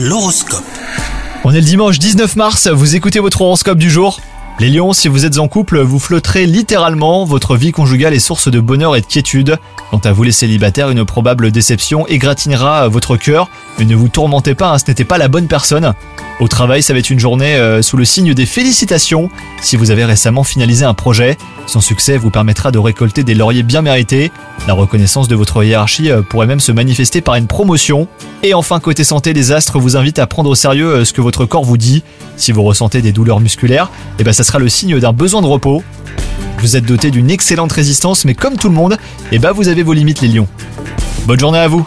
L'horoscope. On est le dimanche 19 mars, vous écoutez votre horoscope du jour. Les lions, si vous êtes en couple, vous flotterez littéralement, votre vie conjugale est source de bonheur et de quiétude. Quant à vous les célibataires, une probable déception égratignera votre cœur, mais ne vous tourmentez pas, hein, ce n'était pas la bonne personne. Au travail, ça va être une journée euh, sous le signe des félicitations. Si vous avez récemment finalisé un projet, son succès vous permettra de récolter des lauriers bien mérités. La reconnaissance de votre hiérarchie euh, pourrait même se manifester par une promotion. Et enfin, côté santé, les astres vous invitent à prendre au sérieux euh, ce que votre corps vous dit. Si vous ressentez des douleurs musculaires, eh ben ça sera le signe d'un besoin de repos. Vous êtes doté d'une excellente résistance, mais comme tout le monde, eh ben vous avez vos limites les lions. Bonne journée à vous